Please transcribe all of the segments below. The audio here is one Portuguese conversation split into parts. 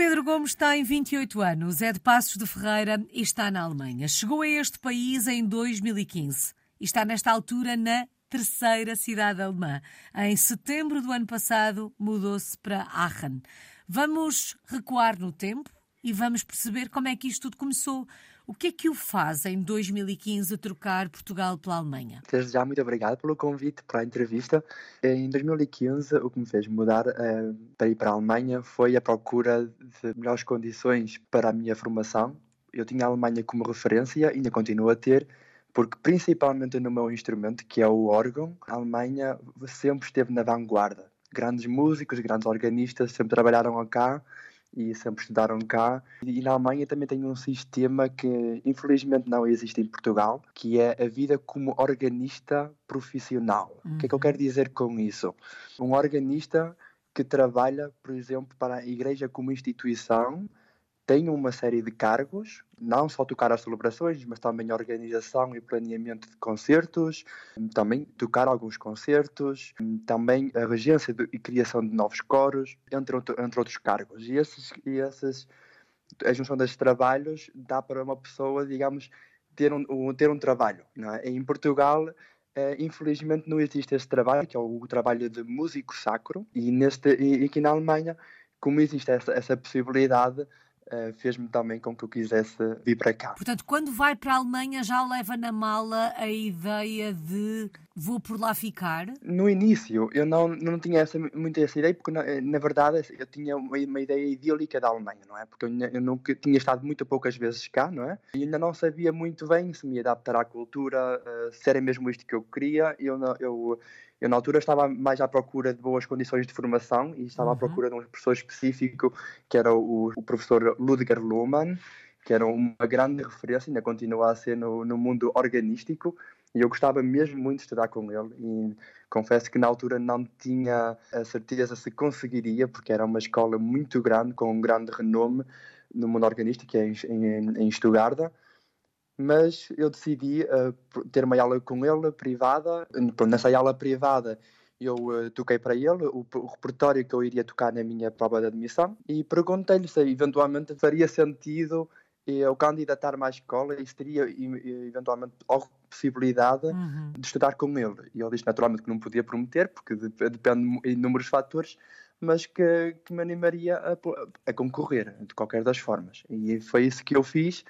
Pedro Gomes tem 28 anos, é de Passos de Ferreira e está na Alemanha. Chegou a este país em 2015 e está nesta altura na terceira cidade alemã. Em setembro do ano passado mudou-se para Aachen. Vamos recuar no tempo e vamos perceber como é que isto tudo começou. O que é que o faz em 2015 trocar Portugal pela Alemanha? Desde já, muito obrigado pelo convite para a entrevista. Em 2015, o que me fez mudar uh, para ir para a Alemanha foi a procura de melhores condições para a minha formação. Eu tinha a Alemanha como referência, ainda continuo a ter, porque principalmente no meu instrumento, que é o órgão, a Alemanha sempre esteve na vanguarda. Grandes músicos, grandes organistas sempre trabalharam cá e sempre estudaram cá. E na Alemanha também tem um sistema que infelizmente não existe em Portugal, que é a vida como organista profissional. Uhum. O que é que eu uhum. quero dizer com isso? Um organista que trabalha, por exemplo, para a igreja como instituição tem uma série de cargos, não só tocar as celebrações, mas também organização e planeamento de concertos, também tocar alguns concertos, também a regência e criação de novos coros, entre, entre outros cargos. E, esses, e esses, a junção desses trabalhos dá para uma pessoa, digamos, ter um, ter um trabalho. É? Em Portugal, Uh, infelizmente não existe esse trabalho, que é o, trabalho de músico sacro, e, neste, e aqui na Alemanha, como existe essa, essa possibilidade, uh, fez-me também com que eu quisesse vir para cá. Portanto, quando vai para a Alemanha já leva na mala a ideia de vou por lá ficar? No início eu não, não tinha essa, muito essa ideia, porque na, na verdade eu tinha uma, uma, ideia idílica da Alemanha, não é? Porque eu, eu nunca tinha estado muito poucas vezes cá, não é? E ainda não sabia muito bem se me adaptar à cultura, uh, se era mesmo isto que eu queria. Eu, eu, eu, na altura, estava mais à procura de boas condições de formação e estava uhum. à procura de um professor específico, que era o, o professor Ludger Luhmann, que era uma grande referência, ainda continua a ser no, no mundo organístico, e eu gostava mesmo muito de estudar com ele. E confesso que na altura não tinha a certeza se conseguiria, porque era uma escola muito grande, com um grande renome no mundo organístico, é em, em, em Stuttgart mas eu decidi uh, ter uma aula com ele privada. Nessa aula privada eu uh, toquei para ele o, o, repertório que eu iria tocar na minha prova de admissão e perguntei-lhe se eventualmente faria sentido eu candidatar mais escola e se teria eventualmente a possibilidade uhum. de estudar com ele. E ele disse naturalmente que não podia prometer, porque depende de inúmeros fatores, mas que, que me animaria a, a concorrer de qualquer das formas. E foi isso que eu fiz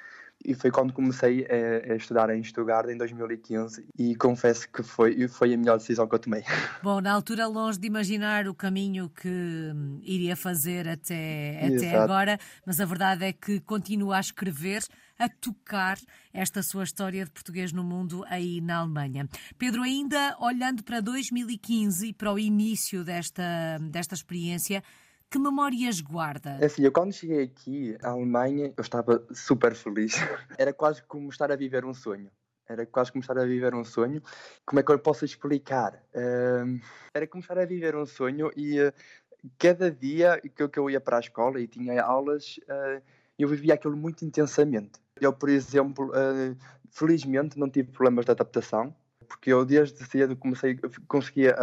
e foi quando comecei a, a, estudar em Stuttgart em 2015 e confesso que foi, foi a melhor decisão que eu tomei. Bom, na altura longe de imaginar o caminho que hum, iria fazer até, até agora, mas a verdade é que continua a escrever, a tocar esta sua história de português no mundo aí na Alemanha. Pedro, ainda olhando para 2015 e para o início desta, desta experiência, que memórias guarda? É assim, eu quando cheguei aqui à Alemanha, eu estava super feliz. Era quase como estar a viver um sonho. Era quase como estar a viver um sonho. Como é que eu posso explicar? Uh, era como estar a viver um sonho e uh, cada dia que eu, que eu ia para a escola e tinha aulas, uh, eu vivia aquilo muito intensamente. Eu, por exemplo, ah, felizmente não tive problemas de adaptação, porque eu desde cedo comecei, conseguia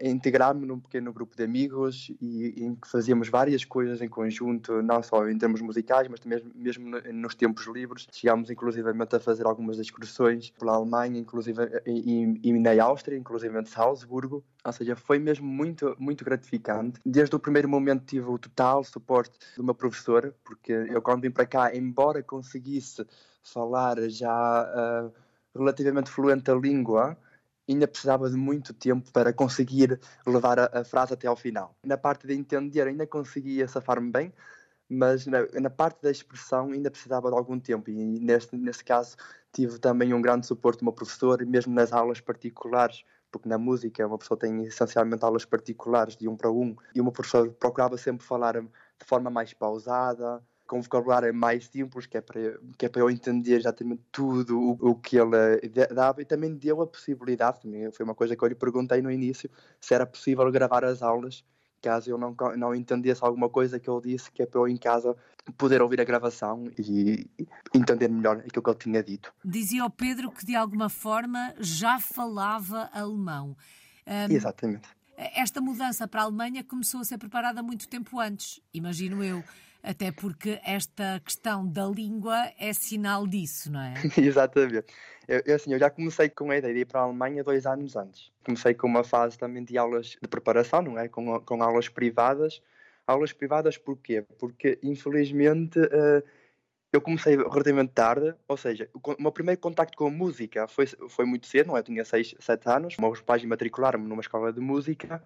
integrar-me num pequeno grupo de amigos e em que fazíamos várias coisas em conjunto, não só em termos musicais, mas também mesmo nos tempos livres. Chegámos inclusivamente a fazer algumas excursões pela Alemanha, inclusive e, e na Áustria, inclusive em Salzburgo. Ou seja, foi mesmo muito, muito gratificante. Desde o primeiro momento tive o total suporte do meu professor, porque eu quando vim para cá, embora conseguisse falar já uh, relativamente fluente a língua, ainda precisava de muito tempo para conseguir levar a, a frase até ao final. Na parte de entender, ainda conseguia safar-me bem, mas na, na, parte da expressão ainda precisava de algum tempo. E neste, nesse caso tive também um grande suporte do meu professor, mesmo nas aulas particulares, porque na música uma pessoa tem essencialmente aulas particulares de um para um, e o meu professor procurava sempre falar de forma mais pausada, com vocabulário mais simples, que é para, que é para eu entender exatamente tudo o, o que ele dava e também deu a possibilidade, também foi uma coisa que eu lhe perguntei no início, se era possível gravar as aulas caso eu não, não entendesse alguma coisa que ele disse, que é para eu em casa poder ouvir a gravação e entender melhor aquilo que ele tinha dito. Dizia ao Pedro que de alguma forma já falava alemão. Um, Exatamente. Esta mudança para a Alemanha começou a ser preparada muito tempo antes, imagino eu. Até porque esta questão da língua é sinal disso, não é? Exatamente. Eu, eu, assim, eu já comecei com a ideia de ir para a Alemanha dois anos antes. Comecei com uma fase também de aulas de preparação, não é? Com, com aulas privadas. Aulas privadas porquê? Porque, infelizmente, uh, eu comecei relativamente tarde, ou seja, o meu primeiro contacto com a música foi, foi muito cedo, não é? Eu tinha 6, 7 anos, meus pais matricularam-me numa escola de música,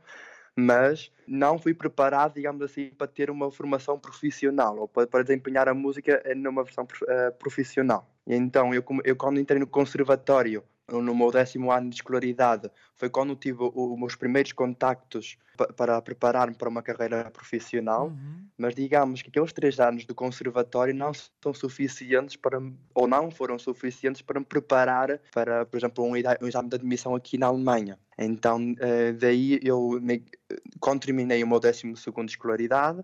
mas não fui preparado, digamos assim, para ter uma formação profissional ou para, para desempenhar a música numa versão uh, profissional. Então, eu, eu quando entrei no conservatório, no meu décimo ano de escolaridade, foi quando tive os meus primeiros contactos para preparar-me para uma carreira profissional, uhum. mas digamos que aqueles três anos do conservatório não são suficientes para, ou não foram suficientes para me preparar para, por exemplo, um, exame de admissão aqui na Alemanha. Então, eh, daí eu, quando terminei o meu décimo segundo de escolaridade,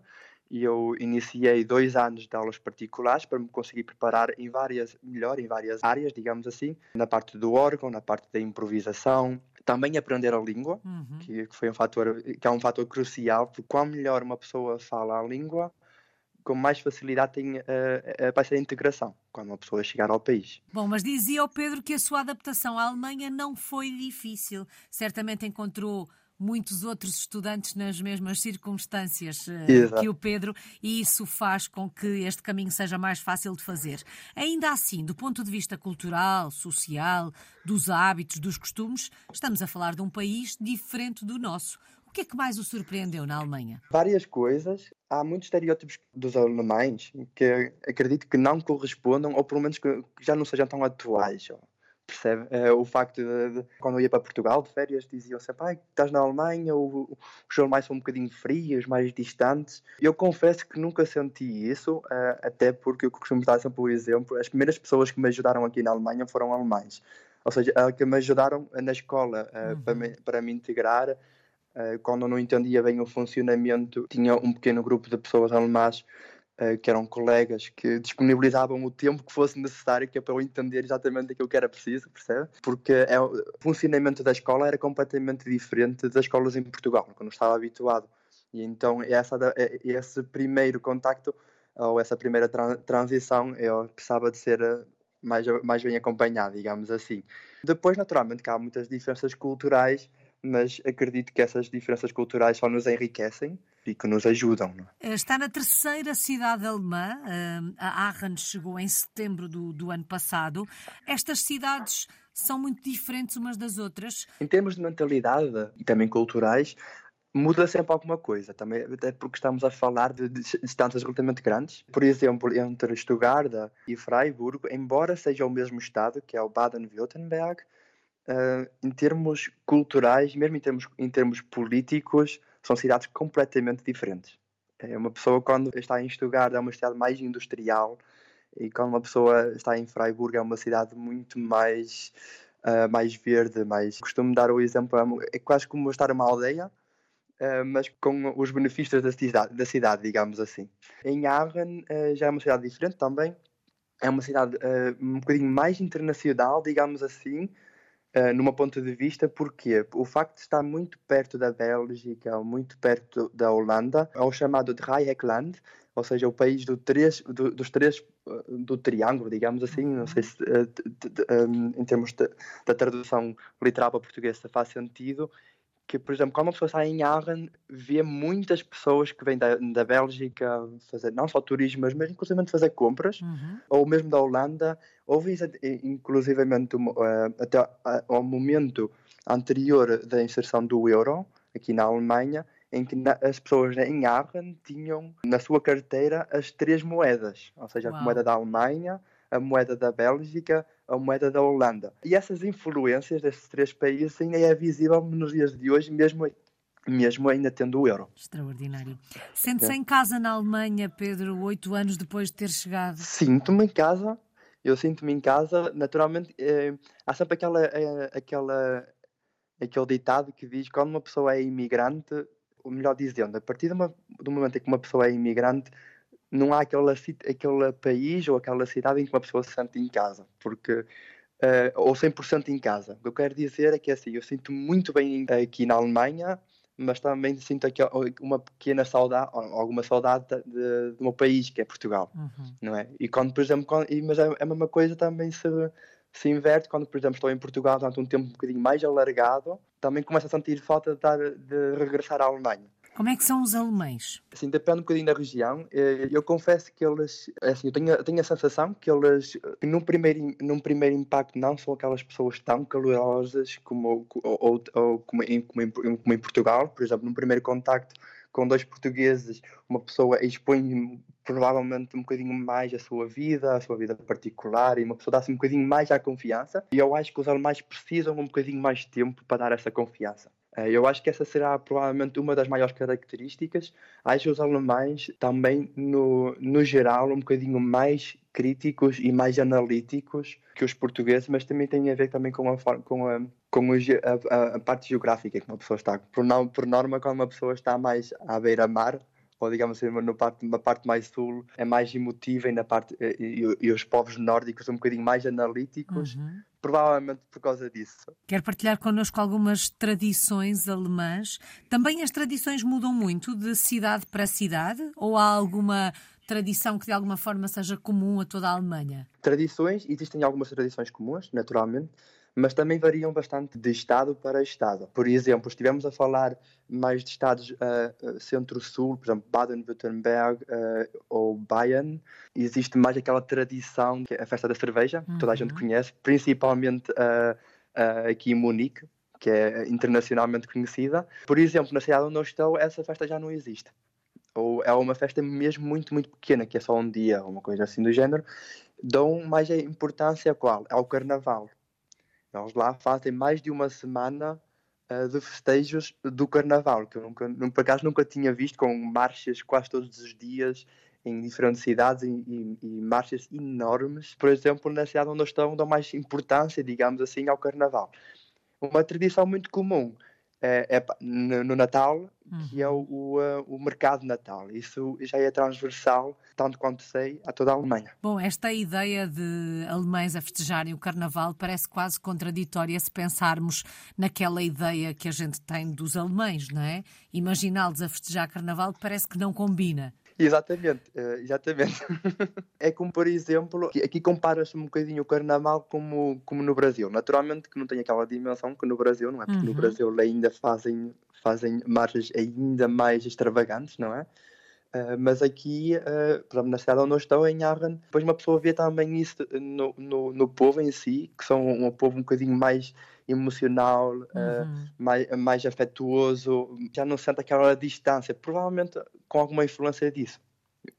e eu iniciei dois anos de aulas particulares para me conseguir preparar em várias, melhor em várias áreas, digamos assim, na parte do órgão, na parte da improvisação, também aprender a língua, uhum. que, foi um fator, que é um fator crucial, porque quanto melhor uma pessoa fala a língua, com mais facilidade tem, uh, uh, vai ser a integração quando uma pessoa chegar ao país. Bom, mas dizia o Pedro que a sua adaptação à Alemanha não foi difícil. Certamente encontrou muitos outros estudantes nas mesmas circunstâncias uh, que o Pedro, e isso faz com que este caminho seja mais fácil de fazer. Ainda assim, do ponto de vista cultural, social, dos hábitos, dos costumes, estamos a falar de um país diferente do nosso. O que é que mais o surpreendeu na Alemanha? Várias coisas. Há muitos estereótipos dos alemães que acredito que não correspondam, ou pelo menos que já não sejam tão atuais percebe? É, o facto de, de, quando eu ia para Portugal de férias diziam sempre, ah, estás na Alemanha, o, os alemães são um bocadinho frios, mais distantes. Eu confesso que nunca senti isso, uh, até porque eu costumo dar sempre o exemplo, as primeiras pessoas que me ajudaram aqui na Alemanha foram alemães. Ou seja, que me ajudaram na escola uh, uhum. para, me, para me integrar. Uh, quando eu não entendia bem o funcionamento, tinha um pequeno grupo de pessoas alemãs uh, que eram colegas que disponibilizavam o tempo que fosse necessário que é para eu entender exatamente aquilo que era preciso, percebe? Porque é, o funcionamento da escola era completamente diferente das escolas em Portugal, quando eu estava habituado. E então essa, é, esse primeiro contacto ou essa primeira tra transição eu precisava de ser eh, mais, mais bem acompanhado, digamos assim. Depois, naturalmente, que há muitas diferenças culturais, mas acredito que essas diferenças culturais só nos enriquecem e que nos ajudam. É? Está na terceira cidade alemã, eh, a Aachen chegou em setembro do, do ano passado. Estas cidades são muito diferentes umas das outras? Em termos de mentalidade e também culturais, muda sempre alguma coisa, também até porque estamos a falar de distâncias relativamente grandes. Por exemplo, entre Stuttgart e Freiburg, embora seja o mesmo estado, que é o Baden-Württemberg, uh, em termos culturais, mesmo em termos, em termos políticos, são cidades completamente diferentes. É uma pessoa, quando está em Stuttgart, é uma cidade mais industrial, e quando uma pessoa está em Freiburg, é uma cidade muito mais, uh, mais verde. Mais... Costumo dar o exemplo, é quase como estar numa aldeia, uh, mas com os benefícios da cidade, da cidade, digamos assim. Em Aachen uh, já é uma cidade diferente também, é uma cidade um bocadinho mais internacional, digamos assim, uh, numa ponto de vista, porque o facto de estar muito perto da Bélgica, ou muito perto da Holanda, é o chamado Dreieckland, ou seja, o país do três, do, dos três eh, do triângulo, digamos assim, não sei se uh, em termos da tradução literal para português faz sentido, que, por exemplo, quando uma pessoa sai em Aachen, vê muitas pessoas que vêm da, da Bélgica fazer não só turismo, mas mesmo inclusivamente fazer compras, uhum. ou mesmo da Holanda, houve inclusivamente uh, até ao momento anterior da inserção do euro, aqui na Alemanha, em que as pessoas em Aachen tinham na sua carteira as três moedas, ou seja, Uau. a moeda da Alemanha, a moeda da Bélgica, a moeda da Holanda. E essas influências desses três países ainda é visível nos dias de hoje, mesmo mesmo ainda tendo o euro. Extraordinário. Sente-se é. em casa na Alemanha, Pedro, oito anos depois de ter chegado? Sinto-me em casa. Eu sinto-me em casa. Naturalmente, é, há sempre aquela, é, aquela, aquele ditado que diz que quando uma pessoa é imigrante, ou melhor dizendo, a partir do momento em que uma pessoa é imigrante, não há aquele, aquele país ou aquela cidade em que uma pessoa se sente em casa, porque uh, ou 100% em casa. O que eu quero dizer é que assim, eu sinto muito bem aqui na Alemanha, mas também sinto aqui uma pequena saudade, alguma saudade de, do meu país, que é Portugal, uhum. não é? E quando, por exemplo, quando, mas é a mesma coisa também se, se inverte quando, por exemplo, estou em Portugal durante um tempo um bocadinho mais alargado, também começo a sentir falta de, de regressar à Alemanha. Como é que são os alemães? Assim, depende um bocadinho da região. Eh, eu confesso que eles, é assim, eu tenho, tenho a sensação que eles, num primeiro, num primeiro impacto, não são aquelas pessoas tão calorosas como, ou, ou como, em, como, em, como em Portugal. Por exemplo, num primeiro contacto com dois portugueses, uma pessoa expõe provavelmente um bocadinho mais a sua vida, a sua vida particular, e uma pessoa dá-se um bocadinho mais à confiança. E eu acho que os alemães precisam um bocadinho mais de tempo para dar essa confiança. Eh, eu acho que essa será provavelmente uma das maiores características. Acho os alemães também, no, no geral, um bocadinho mais críticos e mais analíticos que os portugueses, mas também tem a ver também com a, com a, com a, a parte geográfica que uma pessoa está. Por, por norma, quando uma pessoa está mais à beira-mar, ou digamos assim, na parte, na parte mais sul, é mais emotiva e, na parte, eh, e, e, os povos nórdicos são um bocadinho mais analíticos, uhum. provavelmente por causa disso. Quer partilhar connosco algumas tradições alemãs? Também as tradições mudam muito de cidade para cidade? Ou há alguma tradição que de alguma forma seja comum a toda a Alemanha? Tradições, existem algumas tradições comuns, naturalmente, mas também variam bastante de estado para estado. Por exemplo, estivemos a falar mais de estados uh, centro-sul, por exemplo, Baden-Württemberg uh, ou Bayern, existe mais aquela tradição que é a festa da cerveja, uhum. que toda a gente uhum. conhece, principalmente uh, aqui em Munique, que é internacionalmente conhecida. Por exemplo, na cidade onde eu estou, essa festa já não existe. Ou é uma festa mesmo muito, muito pequena, que é só um dia, uma coisa assim do género. Dão mais importância a qual? Ao carnaval. Eles lá fazem mais de uma semana uh, de festejos do Carnaval, que eu nunca, por acaso nunca tinha visto, com marchas quase todos os dias em diferentes cidades e, e, e, marchas enormes. Por exemplo, na cidade onde eu estou, dão mais importância, digamos assim, ao Carnaval. Uma tradição muito comum é, é no, Natal, uhum. que é o, o, uh, o, mercado de Natal. Isso já é transversal, tanto quanto sei, a toda a Alemanha. Bom, esta ideia de alemães a festejarem o Carnaval parece quase contraditória se pensarmos naquela ideia que a gente tem dos alemães, não é? Imaginá-los a festejar Carnaval parece que não combina. Exatamente, uh, exatamente. é como, por exemplo, aqui compara-se um bocadinho o carnaval como, como no Brasil. Naturalmente que não tem aquela dimensão que no Brasil, não é? Porque uhum. no Brasil ainda fazem, fazem marchas ainda mais extravagantes, não é? Uh, mas aqui, uh, por exemplo, na cidade onde eu estou, em Arran, depois uma pessoa vê também isso no, no, no povo em si, que são um povo um bocadinho mais emocional, uhum. uh, mais, mais afetuoso, já não sente aquela distância, provavelmente com alguma influência disso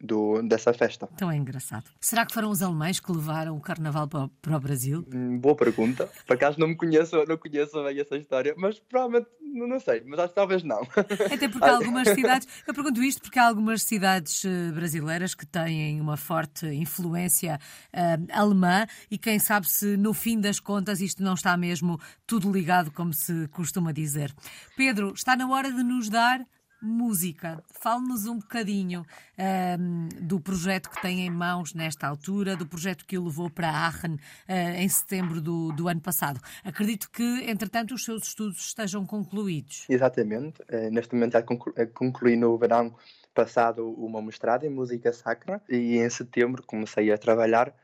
do, dessa festa. Então é engraçado. Será que foram os alemães que levaram o carnaval para, para o Brasil? Hum, boa pergunta. Por acaso não me conheço, não conheço bem essa história, mas provavelmente não sei, mas acho que talvez não. Até porque há algumas cidades, eu pergunto isto porque há algumas cidades eh, brasileiras que têm uma forte influência uh, alemã e quem sabe se no fim das contas isto não está mesmo tudo ligado, como se costuma dizer. Pedro, está na hora de nos dar música. Fale-nos um bocadinho um, do projeto que tem em mãos nesta altura, do projeto que o levou para Aachen uh, em setembro do, do, ano passado. Acredito que, entretanto, os seus estudos estejam concluídos. Exatamente. Uh, neste momento já conclu concluí no verão passado uma mestrado em música sacra e em setembro comecei a trabalhar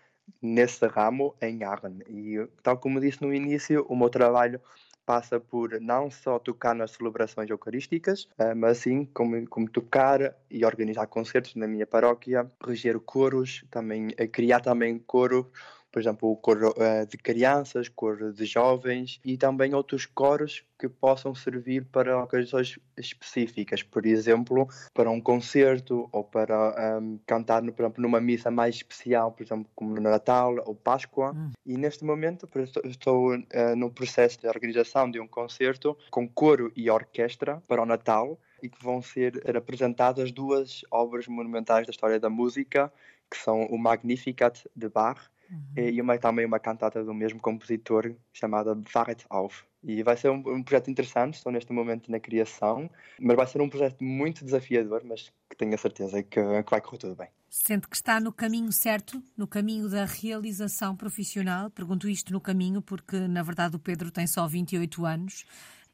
nesse ramo em Aachen. E, tal como disse no início, o meu trabalho passa por não só tocar nas celebrações eucarísticas, eh, mas sim como, como tocar e organizar concertos na minha paróquia, reger coros, também eh, criar também coro por exemplo, o coro uh, de crianças, coro de jovens e também outros coros que possam servir para ocasiões específicas, por exemplo, para um concerto ou para um, cantar, por exemplo, numa missa mais especial, por exemplo, como no Natal ou Páscoa. Hum. E neste momento estou uh, no processo de organização de um concerto com coro e orquestra para o Natal e que vão ser apresentadas duas obras monumentais da história da música, que são o Magnificat de Bach Uhum. E uma, também uma cantata do mesmo compositor chamada Waret auf. E vai ser um, um, projeto interessante, estou neste momento na criação, mas vai ser um projeto muito desafiador, mas que tenho a certeza que, que vai correr tudo bem. Sente que está no caminho certo, no caminho da realização profissional? Pergunto isto no caminho porque, na verdade, o Pedro tem só 28 anos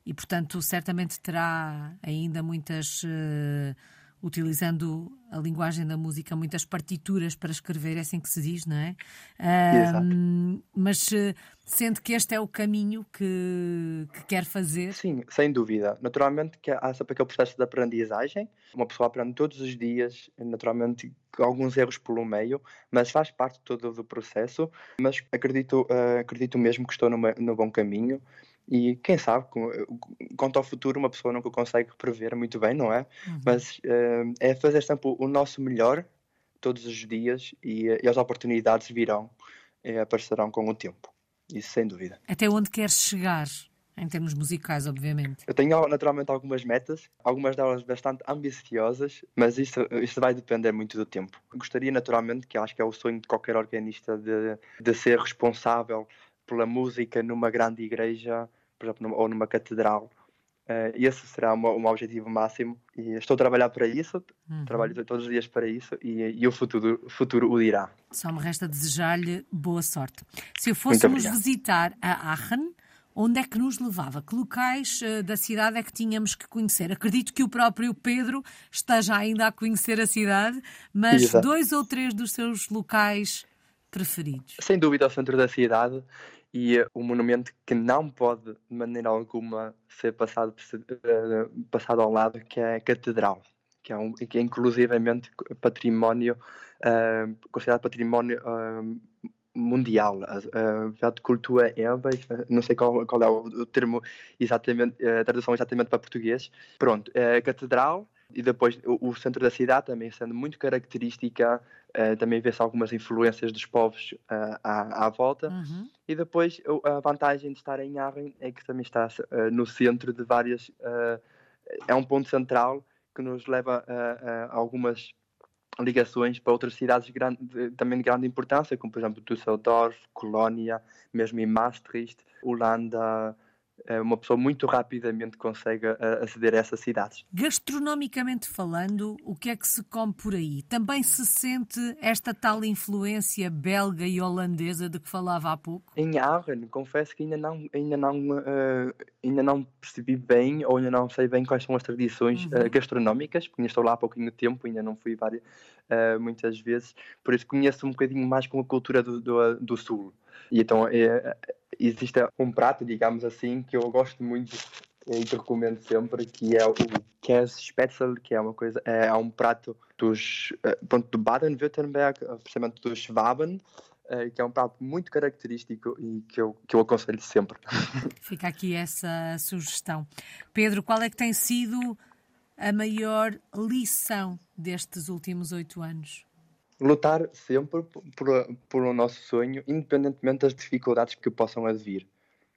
e, portanto, certamente terá ainda muitas. Uh, utilizando a linguagem da música, muitas partituras para escrever, é assim que se diz, não é? Exato. mas uh, sente que este é o caminho que, que, quer fazer? Sim, sem dúvida. Naturalmente que há sempre aquele processo de aprendizagem, uma pessoa aprende todos os dias, naturalmente alguns erros pelo meio, mas faz parte todo do processo, mas acredito, uh, acredito mesmo que estou no bom caminho e quem sabe, quanto ao futuro, uma pessoa nunca consegue prever muito bem, não é? Uhum. Mas uh, é fazer sempre o nosso melhor todos os dias e, e as oportunidades virão e aparecerão com o tempo. Isso sem dúvida. Até onde queres chegar? Em termos musicais, obviamente. Eu tenho naturalmente algumas metas, algumas delas bastante ambiciosas, mas isso, isso vai depender muito do tempo. Gostaria naturalmente, que acho que é o sonho de qualquer organista, de, de ser responsável pela música numa grande igreja, por exemplo, numa, ou numa catedral. Uh, esse será o meu objetivo máximo e estou a trabalhar para isso, uhum. trabalho todos os dias para isso e, e o futuro, futuro o dirá. Só me resta desejar-lhe boa sorte. Se fôssemos visitar a Aachen, onde é que nos levava? Que locais uh, da cidade é que tínhamos que conhecer? Acredito que o próprio Pedro esteja ainda a conhecer a cidade, mas Exato. dois ou três dos seus locais preferidos? Sem dúvida, ao centro da cidade e o monumento que não pode de maneira alguma ser passado, eh, passado ao lado, que é a Catedral, que é, um, que é inclusivamente património, uh, considerado património uh, mundial, uh, de cultura erba, não sei qual, qual é o, termo exatamente, a tradução exatamente para português. Pronto, a Catedral e depois o, o centro da cidade também sendo muito característica Uh, também vê-se algumas influências dos povos uh, à, à, volta. Uhum. E depois a vantagem de estar em Arren é que também está uh, no centro de várias. é um ponto central que nos leva a, algumas ligações para outras cidades de grande, de, também de grande importância, como por exemplo Düsseldorf, Colónia, mesmo em Maastricht, Holanda, uma pessoa muito rapidamente consegue aceder a essas cidades. Gastronomicamente falando, o que é que se come por aí? Também se sente esta tal influência belga e holandesa de que falava há pouco? Em Arren, confesso que ainda não, ainda não, uh, ainda não percebi bem ou ainda não sei bem quais são as tradições uhum. uh, gastronómicas, porque ainda estou lá há pouquinho tempo, ainda não fui várias, uh, muitas vezes, por isso conheço um bocadinho mais com a cultura do, do, do Sul. E então é, existe um prato, digamos assim, que eu gosto muito e que recomendo sempre, que é o Käsespätzle, que é uma coisa, é, um prato dos, eh, pronto, do Baden-Württemberg, precisamente dos Schwaben, eh, que é um prato muito característico e que eu, que eu aconselho sempre. Fica aqui essa sugestão. Pedro, qual é que tem sido a maior lição destes últimos oito anos? Lutar sempre por, por o nosso sonho, independentemente das dificuldades que possam advir.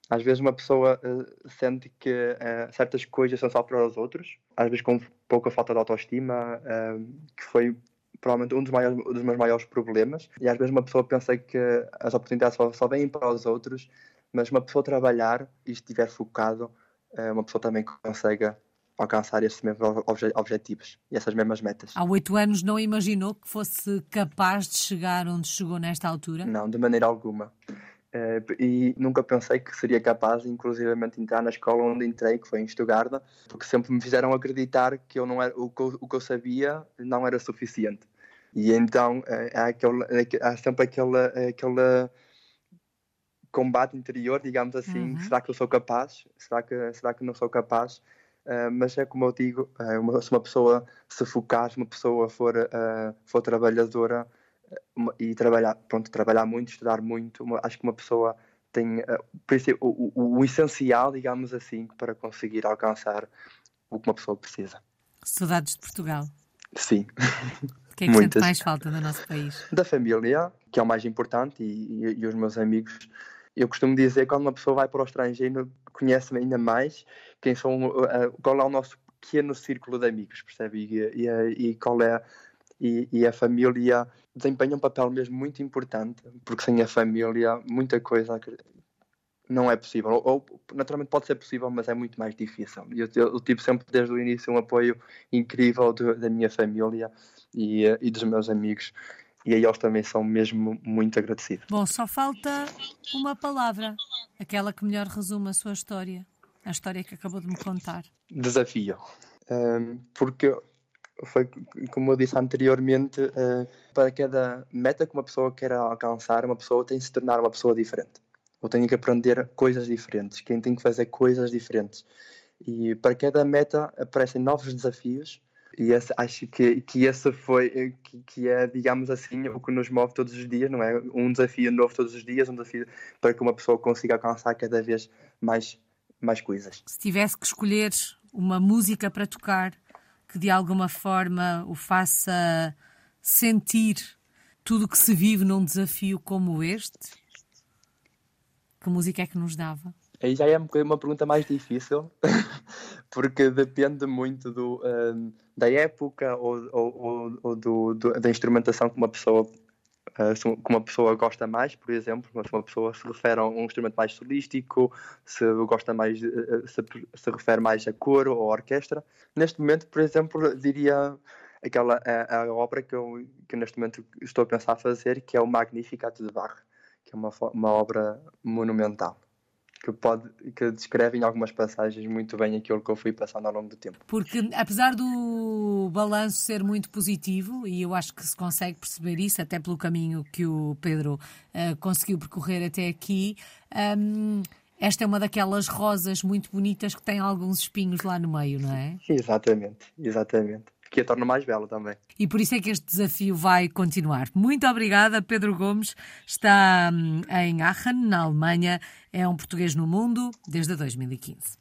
Às vezes uma pessoa uh, sente que uh, certas coisas são só para os outros, às vezes com pouca falta de autoestima, uh, que foi provavelmente um dos, maiores, dos meus maiores problemas. E às vezes uma pessoa pensa que as oportunidades só, só vêm para os outros, mas uma pessoa trabalhar e estiver focado, uma pessoa também consegue alcançar esses mesmos obje objetivos e essas mesmas metas. Há oito anos não imaginou que fosse capaz de chegar onde chegou nesta altura? Não, de maneira alguma. Uh, e nunca pensei que seria capaz, inclusivamente, entrar na escola onde entrei, que foi em Stuttgart, porque sempre me fizeram acreditar que eu não era, o, que eu, o que eu sabia não era suficiente. E então uh, há, aquele, há sempre aquele, aquele combate interior, digamos assim: uhum. será que eu sou capaz? Será que, será que não sou capaz? Uh, mas é como eu digo, uh, uma, se uma pessoa se focar, se uma pessoa for, uh, for trabalhadora uma, e trabalhar, pronto, trabalhar muito, estudar muito, uma, acho que uma pessoa tem o, o, o, essencial, digamos assim, para conseguir alcançar o que uma pessoa precisa. Saudades de Portugal. Sim. O que é que sente mais falta do nosso país? Da família, que é o mais importante, e, e, e os meus amigos. Eu costumo dizer quando uma pessoa vai para o estrangeiro, conhece ainda mais quem são, uh, qual é o nosso pequeno círculo de amigos, percebe? E, e, e qual é e, e, a família desempenha um papel mesmo muito importante, porque sem a família muita coisa não é possível. Ou, ou naturalmente pode ser possível, mas é muito mais difícil. Eu, eu, eu tive sempre desde o início um apoio incrível da minha família e, e dos meus amigos. E a eles também são mesmo muito agradecidos. Bom, só falta uma palavra, aquela que melhor resume a sua história. a história que acabou de me contar? Desafio. Um, porque foi como eu disse anteriormente, uh, para cada meta que uma pessoa quer alcançar, uma pessoa tem que se tornar uma pessoa diferente. Ou tem que aprender coisas diferentes. Quem tem que fazer coisas diferentes. E para cada meta aparecem novos desafios e esse, acho que, que esse foi, que, que, é, digamos assim, o que nos move todos os dias, não é? Um desafio novo todos os dias, um desafio para que uma pessoa consiga alcançar cada vez mais, mais coisas. Se tivesse que escolher uma música para tocar que de alguma forma o faça sentir tudo o que se vive num desafio como este, que música é que nos dava? Aí já é uma pergunta mais difícil, porque depende muito do, uh, da época ou, ou, ou do, do, da instrumentação que uma pessoa uh, que uma pessoa gosta mais, por exemplo, se uma pessoa se refere a um instrumento mais solístico, se gosta mais, uh, se, se refere mais a coro ou a orquestra. Neste momento, por exemplo, diria aquela a, a obra que eu que neste momento estou a pensar fazer, que é o Magnificat de Bach, que é uma, uma obra monumental que pode que descreve em algumas passagens muito bem aquilo que eu fui passando ao longo do tempo. Porque apesar do balanço ser muito positivo e eu acho que se consegue perceber isso até pelo caminho que o Pedro uh, conseguiu percorrer até aqui, um, esta é uma daquelas rosas muito bonitas que tem alguns espinhos lá no meio, não é? Exatamente, exatamente que a torna mais bela também. E por isso é que este desafio vai continuar. Muito obrigada, Pedro Gomes. Está hum, em Aachen, na Alemanha. É um português no mundo desde 2015.